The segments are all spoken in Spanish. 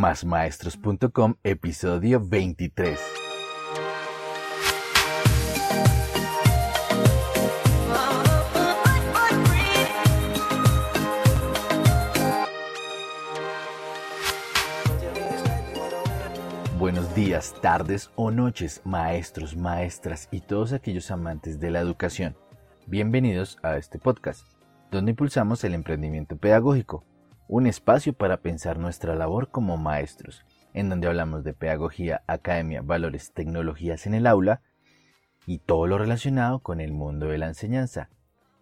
Másmaestros.com, episodio 23. Buenos días, tardes o noches, maestros, maestras y todos aquellos amantes de la educación. Bienvenidos a este podcast, donde impulsamos el emprendimiento pedagógico, un espacio para pensar nuestra labor como maestros, en donde hablamos de pedagogía, academia, valores, tecnologías en el aula y todo lo relacionado con el mundo de la enseñanza.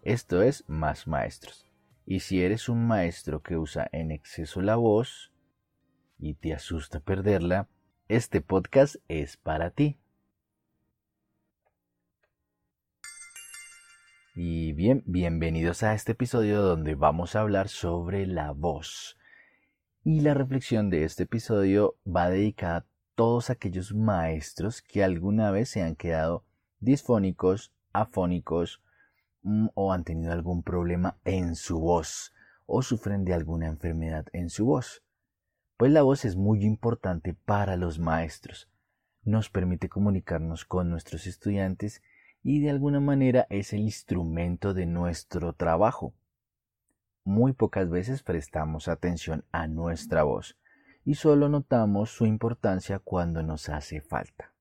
Esto es Más Maestros. Y si eres un maestro que usa en exceso la voz y te asusta perderla, este podcast es para ti. Y bien, bienvenidos a este episodio donde vamos a hablar sobre la voz. Y la reflexión de este episodio va dedicada a todos aquellos maestros que alguna vez se han quedado disfónicos, afónicos mm, o han tenido algún problema en su voz o sufren de alguna enfermedad en su voz pues la voz es muy importante para los maestros. Nos permite comunicarnos con nuestros estudiantes y de alguna manera es el instrumento de nuestro trabajo. Muy pocas veces prestamos atención a nuestra voz y solo notamos su importancia cuando nos hace falta.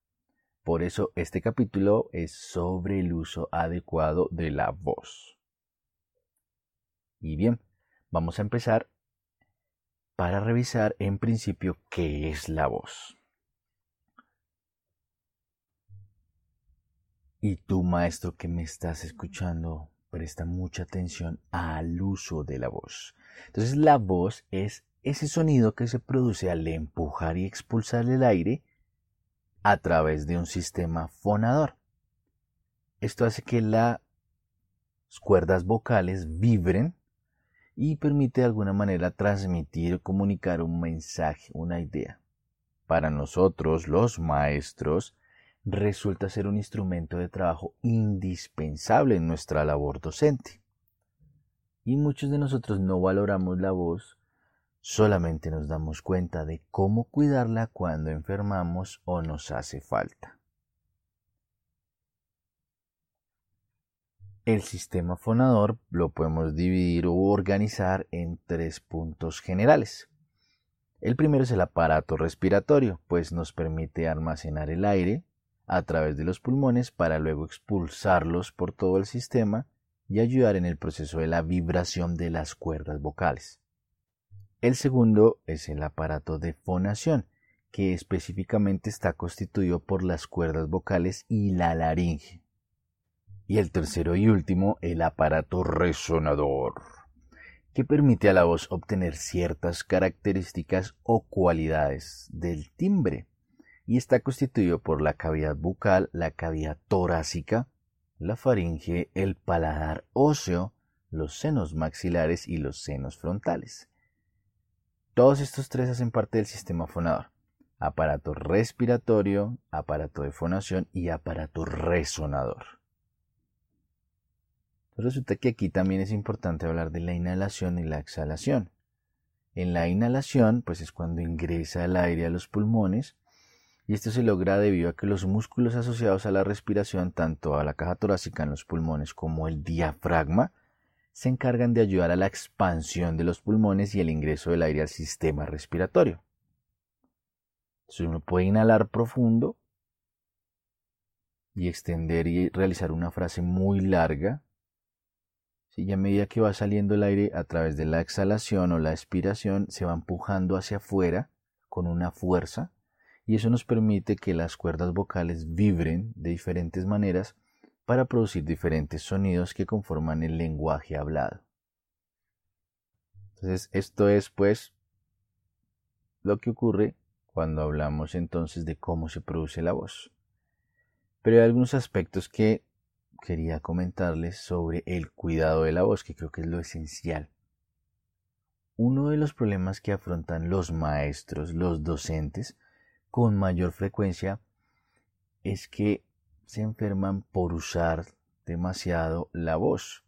Por eso este capítulo es sobre el uso adecuado de la voz. Y bien, vamos a empezar para revisar en principio qué es la voz. Y tú, maestro que me estás escuchando, presta mucha atención al uso de la voz. Entonces, la voz es ese sonido que se produce al empujar y expulsar el aire a través de un sistema fonador. Esto hace que las cuerdas vocales vibren y permite de alguna manera transmitir o comunicar un mensaje, una idea. Para nosotros, los maestros, resulta ser un instrumento de trabajo indispensable en nuestra labor docente. Y muchos de nosotros no valoramos la voz, solamente nos damos cuenta de cómo cuidarla cuando enfermamos o nos hace falta. El sistema fonador lo podemos dividir o organizar en tres puntos generales. El primero es el aparato respiratorio, pues nos permite almacenar el aire a través de los pulmones para luego expulsarlos por todo el sistema y ayudar en el proceso de la vibración de las cuerdas vocales. El segundo es el aparato de fonación, que específicamente está constituido por las cuerdas vocales y la laringe. Y el tercero y último, el aparato resonador, que permite a la voz obtener ciertas características o cualidades del timbre, y está constituido por la cavidad bucal, la cavidad torácica, la faringe, el paladar óseo, los senos maxilares y los senos frontales. Todos estos tres hacen parte del sistema fonador. Aparato respiratorio, aparato de fonación y aparato resonador. Resulta que aquí también es importante hablar de la inhalación y la exhalación. En la inhalación, pues es cuando ingresa el aire a los pulmones, y esto se logra debido a que los músculos asociados a la respiración, tanto a la caja torácica en los pulmones como el diafragma, se encargan de ayudar a la expansión de los pulmones y el ingreso del aire al sistema respiratorio. Entonces uno puede inhalar profundo y extender y realizar una frase muy larga y a medida que va saliendo el aire a través de la exhalación o la expiración, se va empujando hacia afuera con una fuerza y eso nos permite que las cuerdas vocales vibren de diferentes maneras para producir diferentes sonidos que conforman el lenguaje hablado. Entonces, esto es pues lo que ocurre cuando hablamos entonces de cómo se produce la voz. Pero hay algunos aspectos que quería comentarles sobre el cuidado de la voz, que creo que es lo esencial. Uno de los problemas que afrontan los maestros, los docentes, con mayor frecuencia, es que se enferman por usar demasiado la voz.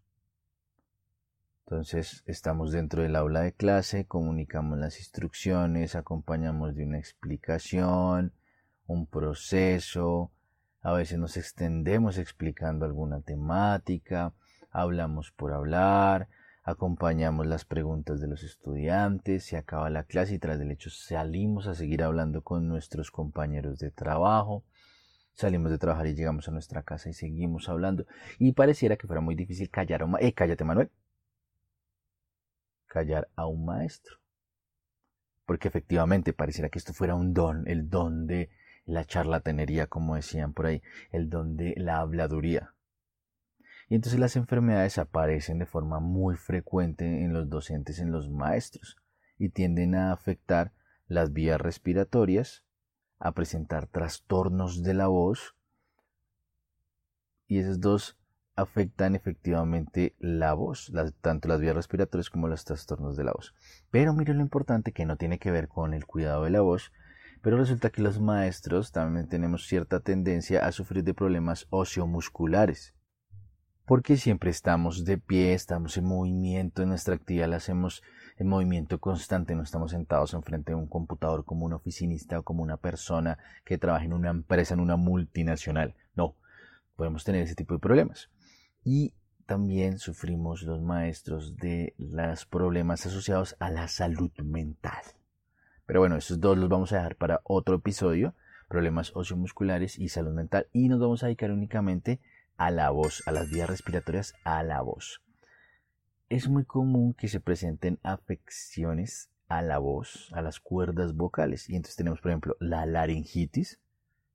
Entonces estamos dentro del aula de clase, comunicamos las instrucciones, acompañamos de una explicación, un proceso, a veces nos extendemos explicando alguna temática, hablamos por hablar, acompañamos las preguntas de los estudiantes, se acaba la clase y tras del hecho salimos a seguir hablando con nuestros compañeros de trabajo. Salimos de trabajar y llegamos a nuestra casa y seguimos hablando. Y pareciera que fuera muy difícil callar a un Eh, cállate, Manuel. Callar a un maestro. Porque efectivamente pareciera que esto fuera un don, el don de la charlatanería, como decían por ahí, el don de la habladuría. Y entonces las enfermedades aparecen de forma muy frecuente en los docentes, en los maestros, y tienden a afectar las vías respiratorias, a presentar trastornos de la voz, y esos dos afectan efectivamente la voz, tanto las vías respiratorias como los trastornos de la voz. Pero miren lo importante que no tiene que ver con el cuidado de la voz, pero resulta que los maestros también tenemos cierta tendencia a sufrir de problemas ociomusculares porque siempre estamos de pie, estamos en movimiento, en nuestra actividad la hacemos en movimiento constante, no estamos sentados enfrente de un computador como un oficinista o como una persona que trabaja en una empresa, en una multinacional. No, podemos tener ese tipo de problemas. Y también sufrimos los maestros de los problemas asociados a la salud mental. Pero bueno, esos dos los vamos a dejar para otro episodio, problemas ociomusculares y salud mental, y nos vamos a dedicar únicamente a la voz, a las vías respiratorias a la voz. Es muy común que se presenten afecciones a la voz, a las cuerdas vocales. Y entonces tenemos, por ejemplo, la laringitis,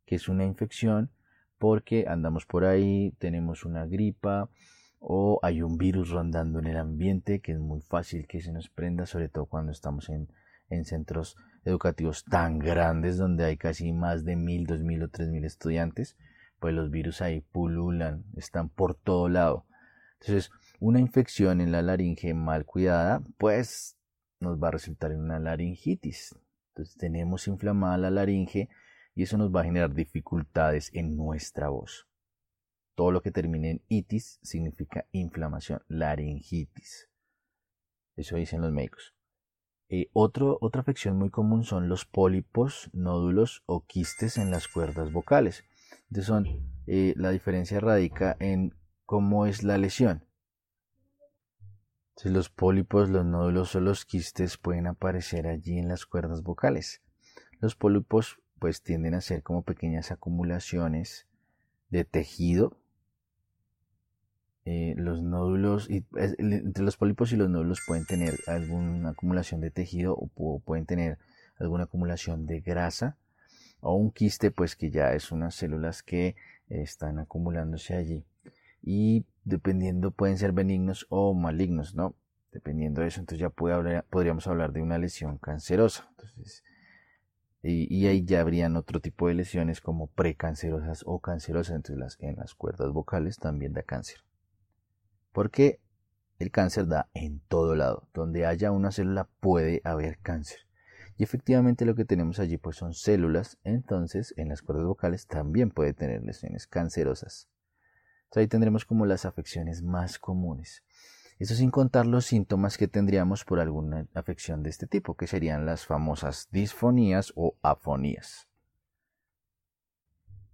que es una infección porque andamos por ahí, tenemos una gripa o hay un virus rondando en el ambiente que es muy fácil que se nos prenda, sobre todo cuando estamos en, en centros educativos tan grandes donde hay casi más de mil, dos mil o tres mil estudiantes pues los virus ahí pululan, están por todo lado. Entonces, una infección en la laringe mal cuidada, pues nos va a resultar en una laringitis. Entonces, tenemos inflamada la laringe y eso nos va a generar dificultades en nuestra voz. Todo lo que termine en itis significa inflamación, laringitis. Eso dicen los médicos. Eh, otra afección muy común son los pólipos, nódulos o quistes en las cuerdas vocales. Entonces son, eh, la diferencia radica en cómo es la lesión. Entonces los pólipos, los nódulos o los quistes pueden aparecer allí en las cuerdas vocales. Los pólipos pues tienden a ser como pequeñas acumulaciones de tejido. Eh, los nódulos, y, entre los pólipos y los nódulos pueden tener alguna acumulación de tejido o pueden tener alguna acumulación de grasa o un quiste pues que ya es unas células que están acumulándose allí y dependiendo pueden ser benignos o malignos, ¿no? Dependiendo de eso, entonces ya podríamos hablar de una lesión cancerosa. Entonces, y, ahí ya habrían otro tipo de lesiones como precancerosas o cancerosas, entre las, en las cuerdas vocales también da cáncer. Porque el cáncer da en todo lado. Donde haya una célula puede haber cáncer. Y efectivamente lo que tenemos allí pues son células, entonces en las cuerdas vocales también puede tener lesiones cancerosas. Ahí tendremos como las afecciones más comunes. Eso sin contar los síntomas que tendríamos por alguna afección de este tipo, que serían las famosas disfonías o afonías.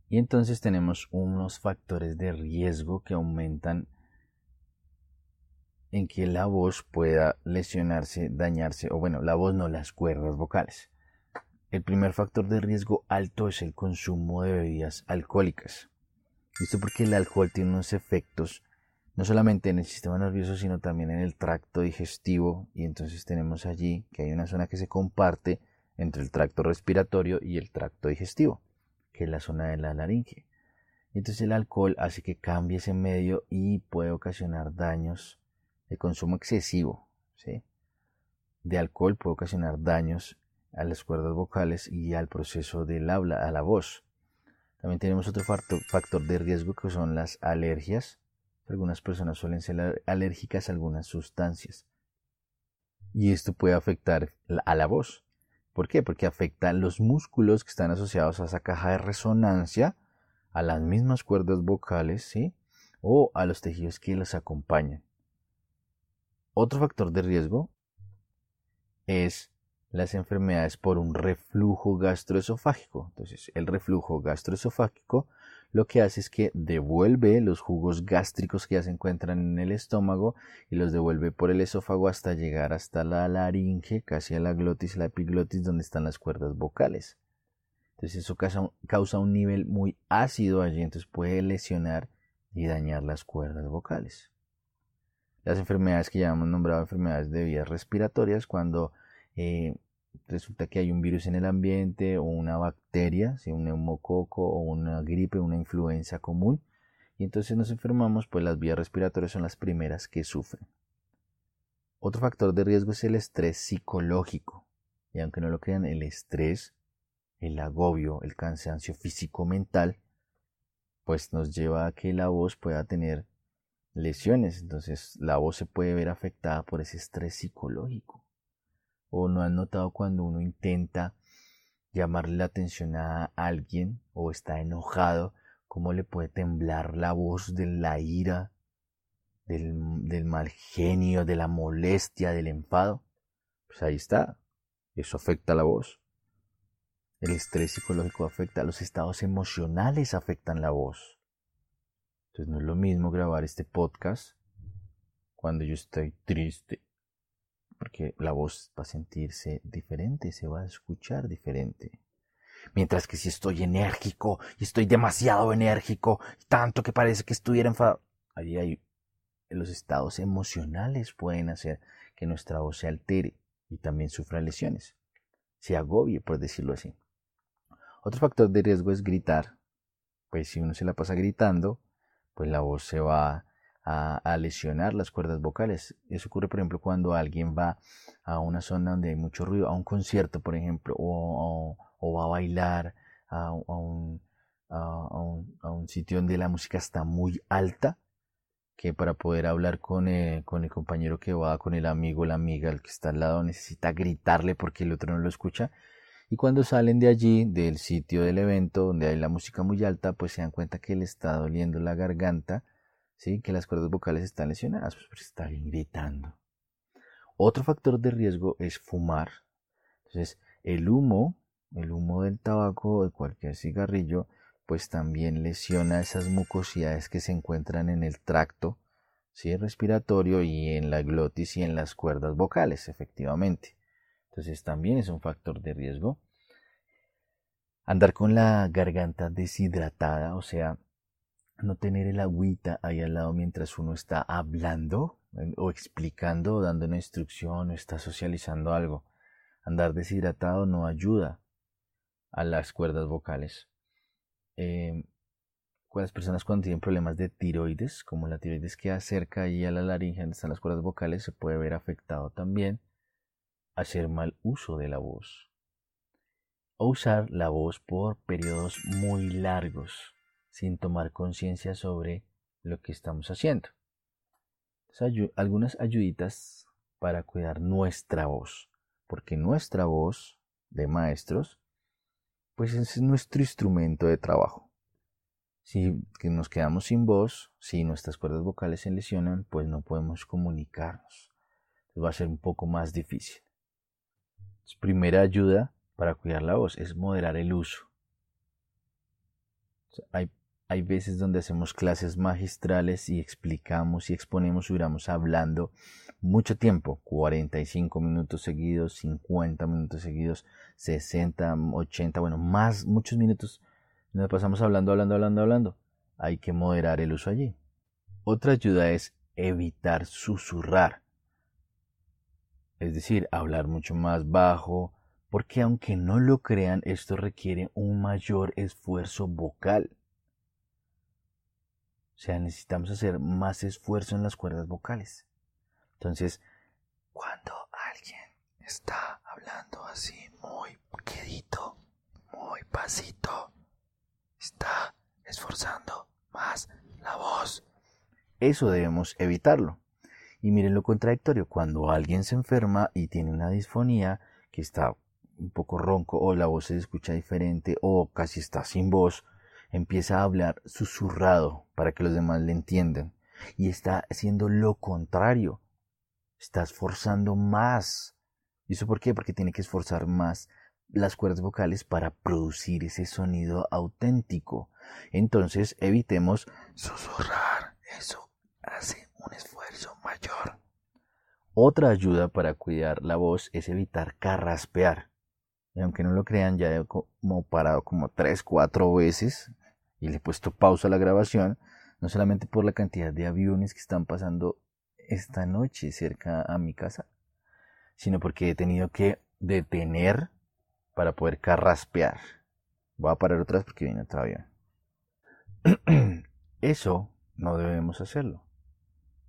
Y entonces tenemos unos factores de riesgo que aumentan en que la voz pueda lesionarse, dañarse, o bueno, la voz no, las cuerdas vocales. El primer factor de riesgo alto es el consumo de bebidas alcohólicas. Esto porque el alcohol tiene unos efectos no solamente en el sistema nervioso, sino también en el tracto digestivo. Y entonces tenemos allí que hay una zona que se comparte entre el tracto respiratorio y el tracto digestivo, que es la zona de la laringe. Entonces el alcohol hace que cambie ese medio y puede ocasionar daños el consumo excesivo de alcohol puede ocasionar daños a las cuerdas vocales y al proceso del habla, a la voz. También tenemos otro factor de riesgo que son las alergias. Algunas personas suelen ser alérgicas a algunas sustancias. Y esto puede afectar a la voz. ¿Por qué? Porque afecta los músculos que están asociados a esa caja de resonancia, a las mismas cuerdas vocales, ¿sí? O a los tejidos que los acompañan. Otro factor de riesgo es las enfermedades por un reflujo gastroesofágico. Entonces, el reflujo gastroesofágico lo que hace es que devuelve los jugos gástricos que ya se encuentran en el estómago y los devuelve por el esófago hasta llegar hasta la laringe, casi a la glotis, la epiglotis, donde están las cuerdas vocales. Entonces eso causa, un nivel muy ácido allí, entonces puede lesionar y dañar las cuerdas vocales. Las enfermedades que ya hemos nombrado enfermedades de vías respiratorias, cuando eh, resulta que hay un virus en el ambiente o una bacteria, si un neumococo o una gripe, una influenza común, y entonces nos enfermamos, pues las vías respiratorias son las primeras que sufren. Otro factor de riesgo es el estrés psicológico. Y aunque no lo crean, el estrés, el agobio, el cansancio físico-mental, pues nos lleva a que la voz pueda tener lesiones. Entonces la voz se puede ver afectada por ese estrés psicológico. ¿O no han notado cuando uno intenta llamarle la atención a alguien o está enojado, cómo le puede temblar la voz de la ira, del, mal genio, de la molestia, del enfado? Pues ahí está. Eso afecta a la voz. El estrés psicológico afecta, los estados emocionales afectan la voz. Entonces no es lo mismo grabar este podcast cuando yo estoy triste porque la voz va a sentirse diferente, se va a escuchar diferente. Mientras que si estoy enérgico y estoy demasiado enérgico, tanto que parece que estuviera enfadado, ahí hay los estados emocionales pueden hacer que nuestra voz se altere y también sufra lesiones, se agobie, por decirlo así. Otro factor de riesgo es gritar. Pues si uno se la pasa gritando, pues la voz se va a, lesionar las cuerdas vocales. Eso ocurre, por ejemplo, cuando alguien va a una zona donde hay mucho ruido, a un concierto, por ejemplo, o, va a bailar a, un, sitio donde la música está muy alta, que para poder hablar con, eh, con el compañero que va, con el amigo, la amiga, el que está al lado, necesita gritarle porque el otro no lo escucha. Y cuando salen de allí, del sitio del evento, donde hay la música muy alta, pues se dan cuenta que le está doliendo la garganta que las cuerdas vocales están lesionadas, pues estar gritando. Otro factor de riesgo es fumar. Entonces, el humo, el humo del tabaco o de cualquier cigarrillo, pues también lesiona esas mucosidades que se encuentran en el tracto ¿sí? respiratorio y en la glotis y en las cuerdas vocales, efectivamente. Entonces también es un factor de riesgo. Andar con la garganta deshidratada, o sea, no tener el agüita ahí al lado mientras uno está hablando o explicando o dando una instrucción o está socializando algo. Andar deshidratado no ayuda a las cuerdas vocales. Eh, las personas cuando tienen problemas de tiroides, como la tiroides que acerca ahí a la laringe donde están las cuerdas vocales, se puede ver afectado también hacer mal uso de la voz. O usar la voz por periodos muy largos sin tomar conciencia sobre lo que estamos haciendo. algunas ayuditas para cuidar nuestra voz, porque nuestra voz de maestros, pues es nuestro instrumento de trabajo. Si nos quedamos sin voz, si nuestras cuerdas vocales se lesionan, pues no podemos comunicarnos. va a ser un poco más difícil. Primera ayuda para cuidar la voz es moderar el uso. Hay hay veces donde hacemos clases magistrales y explicamos y exponemos y duramos hablando mucho tiempo, 45 minutos seguidos, 50 minutos seguidos, 60, 80, bueno, más, muchos minutos. Nos pasamos hablando, hablando, hablando, hablando. Hay que moderar el uso allí. Otra ayuda es evitar susurrar. Es decir, hablar mucho más bajo, porque aunque no lo crean, esto requiere un mayor esfuerzo vocal. O sea, necesitamos hacer más esfuerzo en las cuerdas vocales. Entonces, cuando alguien está hablando así muy quedito, muy pasito, está esforzando más la voz. Eso debemos evitarlo. Y miren lo contradictorio, cuando alguien se enferma y tiene una disfonía que está un poco ronco o la voz se escucha diferente o casi está sin voz, empieza a hablar susurrado para que los demás le entiendan y está haciendo lo contrario. está esforzando más. ¿Y eso por qué? Porque tiene que esforzar más las cuerdas vocales para producir ese sonido auténtico. Entonces evitemos susurrar. Eso hace un esfuerzo Otra ayuda para cuidar la voz es evitar carraspear. Y aunque no lo crean, ya he como parado como 3, 4 veces y le he puesto pausa a la grabación, no solamente por la cantidad de aviones que están pasando esta noche cerca a mi casa, sino porque he tenido que detener para poder carraspear. Voy a parar otra porque viene otro avión. Eso no debemos hacerlo,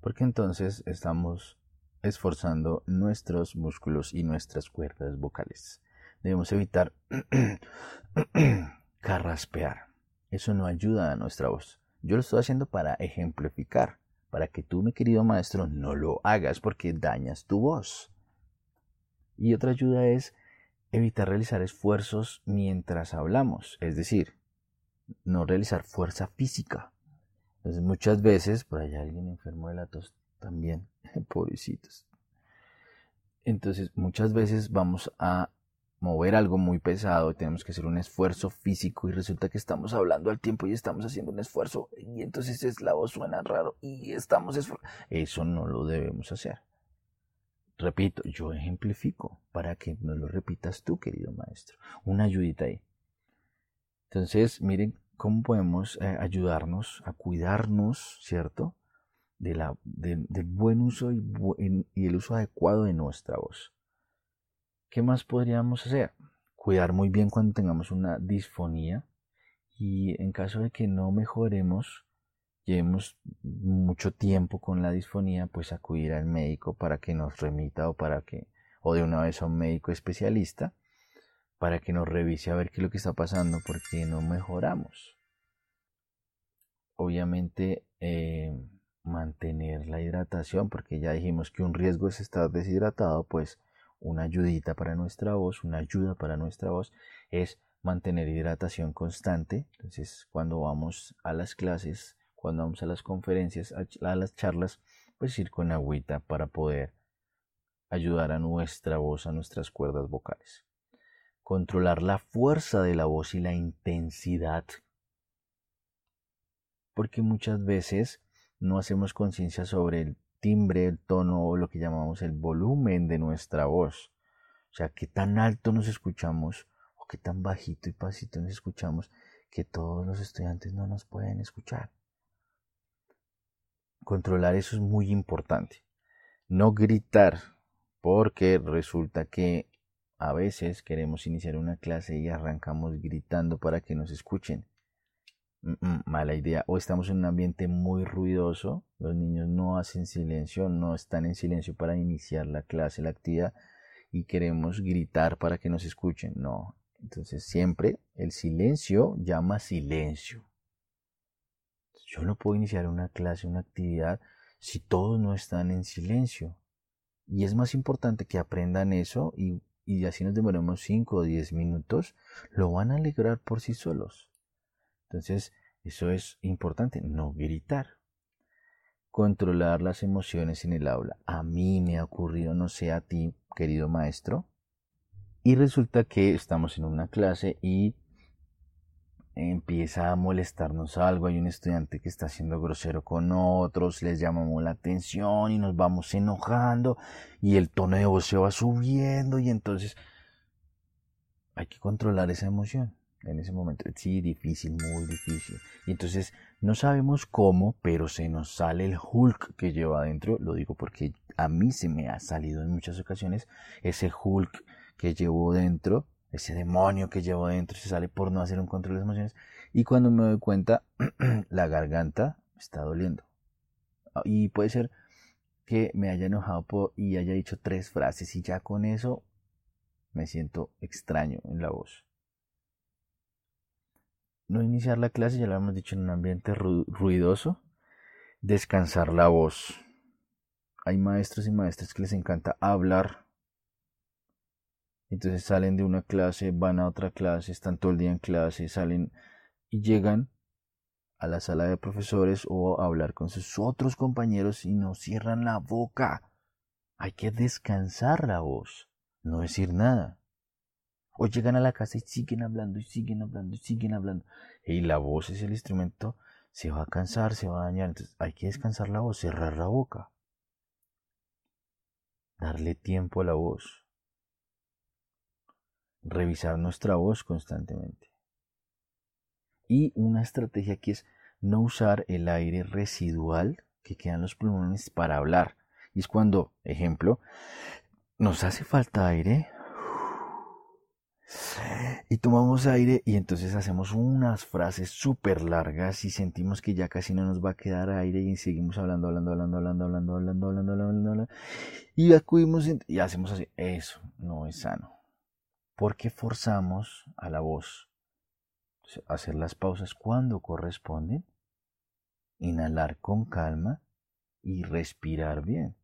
porque entonces estamos esforzando nuestros músculos y nuestras cuerdas vocales. Debemos evitar carraspear. Eso no ayuda a nuestra voz. Yo lo estoy haciendo para ejemplificar, para que tú, mi querido maestro, no lo hagas porque dañas tu voz. Y otra ayuda es evitar realizar esfuerzos mientras hablamos, es decir, no realizar fuerza física. Entonces muchas veces, por allá alguien enfermo de la tos también, pobrecitos. Entonces muchas veces vamos a mover algo muy pesado y tenemos que hacer un esfuerzo físico y resulta que estamos hablando al tiempo y estamos haciendo un esfuerzo y entonces es, la voz suena raro y estamos Eso no lo debemos hacer. Repito, yo ejemplifico para que no lo repitas tú, querido maestro. Una ayudita ahí. Entonces, miren cómo podemos eh, ayudarnos a cuidarnos, ¿cierto? Del buen uso y, y el uso adecuado de nuestra voz. ¿Qué más podríamos hacer? Cuidar muy bien cuando tengamos una disfonía y en caso de que no mejoremos, llevemos mucho tiempo con la disfonía, pues acudir al médico para que nos remita o para que, o de una vez a un médico especialista, para que nos revise a ver qué es lo que está pasando, porque no mejoramos. Obviamente, eh, mantener la hidratación, porque ya dijimos que un riesgo es estar deshidratado, pues una ayudita para nuestra voz, una ayuda para nuestra voz es mantener hidratación constante. Entonces, cuando vamos a las clases, cuando vamos a las conferencias, a, las charlas, pues ir con agüita para poder ayudar a nuestra voz, a nuestras cuerdas vocales. Controlar la fuerza de la voz y la intensidad. Porque muchas veces no hacemos conciencia sobre el timbre, el tono o lo que llamamos el volumen de nuestra voz. O sea, qué tan alto nos escuchamos o qué tan bajito y pasito nos escuchamos que todos los estudiantes no nos pueden escuchar. Controlar eso es muy importante. No gritar, porque resulta que a veces queremos iniciar una clase y arrancamos gritando para que nos escuchen. mala idea. O estamos en un ambiente muy ruidoso, los niños no hacen silencio, no están en silencio para iniciar la clase, la actividad, y queremos gritar para que nos escuchen. No. Entonces siempre el silencio llama silencio. Yo no puedo iniciar una clase, una actividad, si todos no están en silencio. Y es más importante que aprendan eso y, y así nos demoremos 5 o 10 minutos, lo van a alegrar por sí solos. Entonces, eso es importante, no gritar. Controlar las emociones en el aula. A mí me ha ocurrido, no sé a ti, querido maestro. Y resulta que estamos en una clase y empieza a molestarnos algo, hay un estudiante que está siendo grosero con otros, les llamamos la atención y nos vamos enojando y el tono de voz se va subiendo y entonces hay que controlar esa emoción en ese momento. Sí, difícil, muy difícil. Y entonces no sabemos cómo, pero se nos sale el Hulk que lleva adentro. Lo digo porque a mí se me ha salido en muchas ocasiones ese Hulk que llevo dentro ese demonio que llevo dentro se sale por no hacer un control de las emociones. Y cuando me doy cuenta, la garganta está doliendo. Ah, y puede ser que me haya enojado y haya dicho tres frases y ya con eso me siento extraño en la voz. No iniciar la clase, ya lo hemos dicho, en un ambiente ruidoso. Descansar la voz. Hay maestros y maestras que les encanta hablar entonces salen de una clase, van a otra clase, están todo el día en clase, salen y llegan a la sala de profesores o a hablar con sus otros compañeros y no cierran la boca. Hay que descansar la voz, no decir nada. O llegan a la casa y siguen hablando y siguen hablando y siguen hablando. Y la voz es el instrumento, se va a cansar, se va a dañar. Entonces hay que descansar la voz, cerrar la boca. Darle tiempo a la voz. Revisar nuestra voz constantemente. Y una estrategia que es no usar el aire residual que queda en los pulmones para hablar. Y es cuando, ejemplo, nos hace falta aire, y tomamos aire y entonces hacemos unas frases súper largas y sentimos que ya casi no nos va a quedar aire y seguimos hablando, hablando, hablando, hablando, hablando, hablando, hablando, hablando, hablando, y acudimos y hacemos así. Eso no es sano. Porque forzamos a la voz hacer las pausas cuando corresponden, inhalar con calma y respirar bien.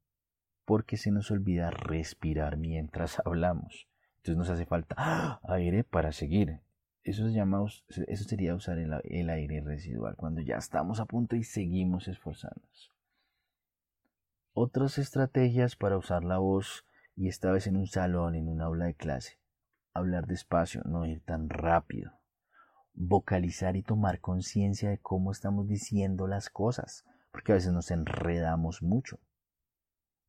Porque se nos olvida respirar mientras hablamos. Entonces nos hace falta aire para seguir. Eso, se llama, sería usar el, el aire residual, cuando ya estamos a punto y seguimos esforzándonos. Otras estrategias para usar la voz, y esta vez en un salón, en un aula de clase. Hablar despacio, no ir tan rápido. Vocalizar y tomar conciencia de cómo estamos diciendo las cosas, porque a veces nos enredamos mucho.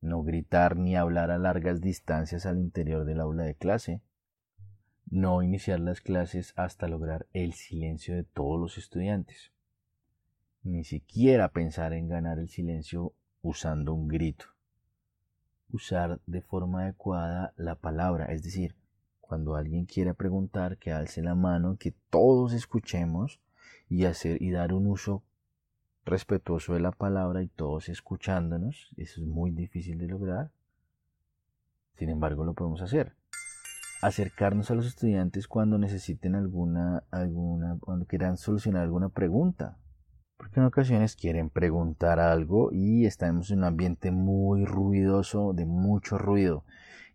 No gritar ni hablar a largas distancias al interior del aula de clase, no iniciar las clases hasta lograr el silencio de todos los estudiantes, ni siquiera pensar en ganar el silencio usando un grito, usar de forma adecuada la palabra, es decir, cuando alguien quiera preguntar que alce la mano, que todos escuchemos y hacer y dar un uso respetuoso de la palabra y todos escuchándonos. Eso es muy difícil de lograr. Sin embargo, lo podemos hacer. Acercarnos a los estudiantes cuando necesiten alguna, alguna, cuando quieran solucionar alguna pregunta. Porque en ocasiones quieren preguntar algo y estamos en un ambiente muy ruidoso, de mucho ruido.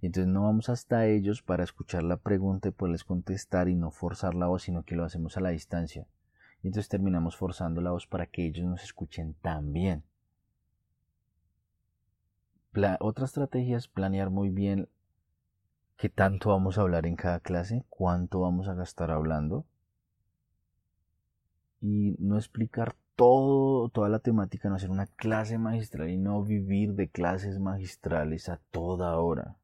Y entonces no vamos hasta ellos para escuchar la pregunta y poderles contestar y no forzar la voz, sino que lo hacemos a la distancia. Y entonces terminamos forzando la voz para que ellos nos escuchen también. otra estrategia es planear muy bien qué tanto vamos a hablar en cada clase, cuánto vamos a gastar hablando. Y no explicar todo, toda la temática, no hacer una clase magistral y no vivir de clases magistrales a toda hora.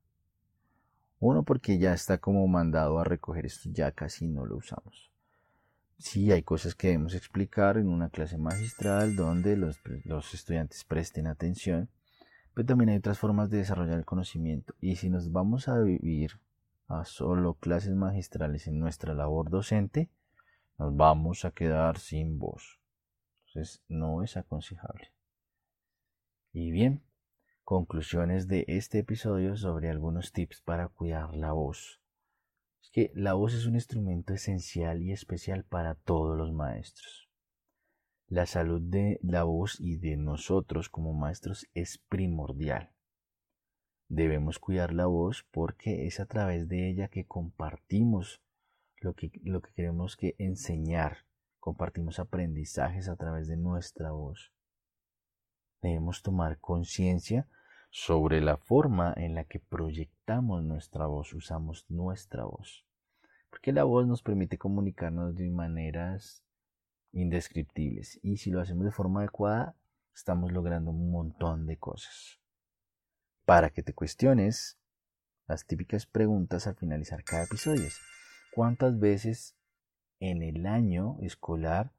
Uno porque ya está como mandado a recoger esto, ya casi no lo usamos sí hay cosas que debemos explicar en una clase magistral donde los, estudiantes presten atención, pero también hay otras formas de desarrollar el conocimiento. Y si nos vamos a vivir a solo clases magistrales en nuestra labor docente, nos vamos a quedar sin voz. Entonces no es aconsejable. Y bien, conclusiones de este episodio sobre algunos tips para cuidar la voz que la voz es un instrumento esencial y especial para todos los maestros. La salud de la voz y de nosotros como maestros es primordial. Debemos cuidar la voz porque es a través de ella que compartimos lo que, lo que queremos que enseñar, compartimos aprendizajes a través de nuestra voz. Debemos tomar conciencia sobre la forma en la que proyectamos nuestra voz, usamos nuestra voz. Porque la voz nos permite comunicarnos de maneras indescriptibles y si lo hacemos de forma adecuada, estamos logrando un montón de cosas. Para que te cuestiones las típicas preguntas al finalizar cada episodio. ¿Cuántas veces en el año escolar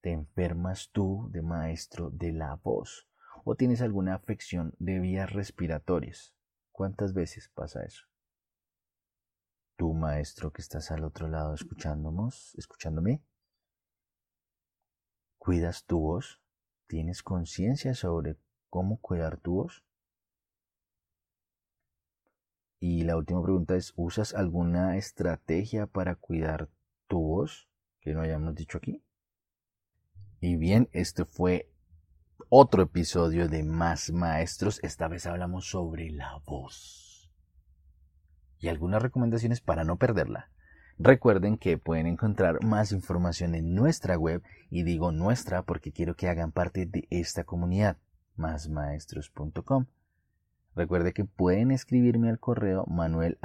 te enfermas tú de maestro de la voz? O tienes alguna afección de vías respiratorias. ¿Cuántas veces pasa eso? Tú, maestro, que estás al otro lado escuchándonos, escuchándome, ¿cuidas tu voz? ¿Tienes conciencia sobre cómo cuidar tu voz? Y la última pregunta es, ¿usas alguna estrategia para cuidar tu voz que no hayamos dicho aquí? Y bien, esto fue otro episodio de Más Maestros. Esta vez hablamos sobre la voz. Y algunas recomendaciones para no perderla. Recuerden que pueden encontrar más información en nuestra web y digo nuestra porque quiero que hagan parte de esta comunidad, másmaestros.com. Recuerde que pueden escribirme al correo manuel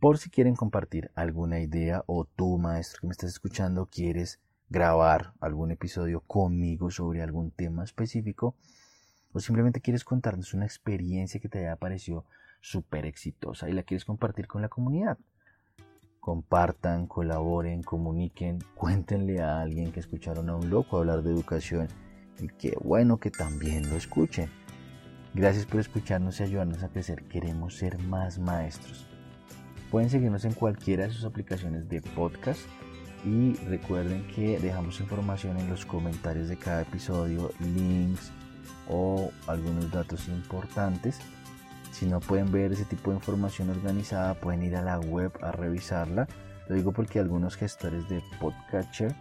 por si quieren compartir alguna idea o tú, maestro que me estás escuchando, quieres grabar algún episodio conmigo sobre algún tema específico o simplemente quieres contarnos una experiencia que te haya parecido súper exitosa y la quieres compartir con la comunidad. Compartan, colaboren, comuniquen, cuéntenle a alguien que escucharon a un loco hablar de educación y qué bueno que también lo escuchen. Gracias por escucharnos y ayudarnos a crecer. Queremos ser más maestros. Pueden seguirnos en cualquiera de sus aplicaciones de podcast y recuerden que dejamos información en los comentarios de cada episodio, links o algunos datos importantes si no pueden ver ese tipo de información organizada, pueden ir a la web a revisarla. Lo digo porque algunos gestores de podcatcher,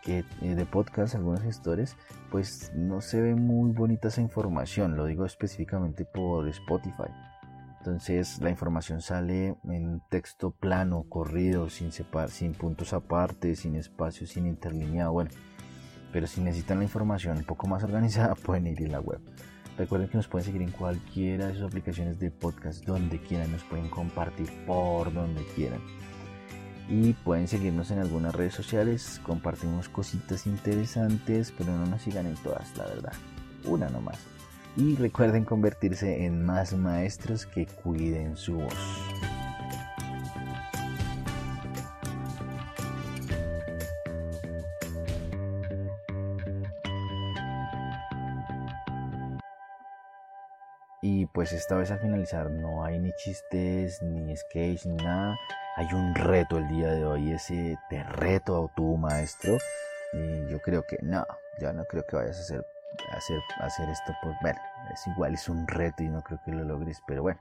que, eh, de podcast, algunos gestores, pues no se ve muy bonita esa información. Lo digo específicamente por Spotify. Entonces la información sale en texto plano, corrido, sin, puntos aparte, sin espacios, sin interlineado. Bueno, pero si necesitan la información un poco más organizada, pueden ir a la web. Recuerden que nos pueden seguir en cualquiera de sus aplicaciones de podcast, donde quieran, nos pueden compartir por donde quieran. Y pueden seguirnos en algunas redes sociales, compartimos cositas interesantes, pero no nos sigan en todas, la verdad. Una nomás. Y recuerden convertirse en más maestros que cuiden su voz. Y pues esta vez al finalizar no hay ni chistes, ni sketch, ni nada. Hay un reto el día de hoy, ese te reto a tu maestro. Y yo creo que no, ya no creo que vayas a hacer, hacer, hacer esto. Pues bueno, es igual, es un reto y no creo que lo logres. Pero bueno,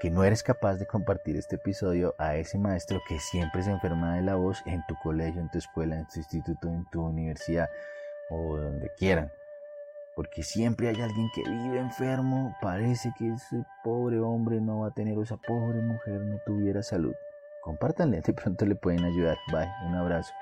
que no eres capaz de compartir este episodio a ese maestro que siempre se enferma de la voz en tu colegio, en tu escuela, en tu instituto, en tu universidad o donde quieran porque siempre hay alguien que vive enfermo, parece que ese pobre hombre no va a tener o esa pobre mujer no tuviera salud. Compártanle, de pronto le pueden ayudar. Bye, un abrazo.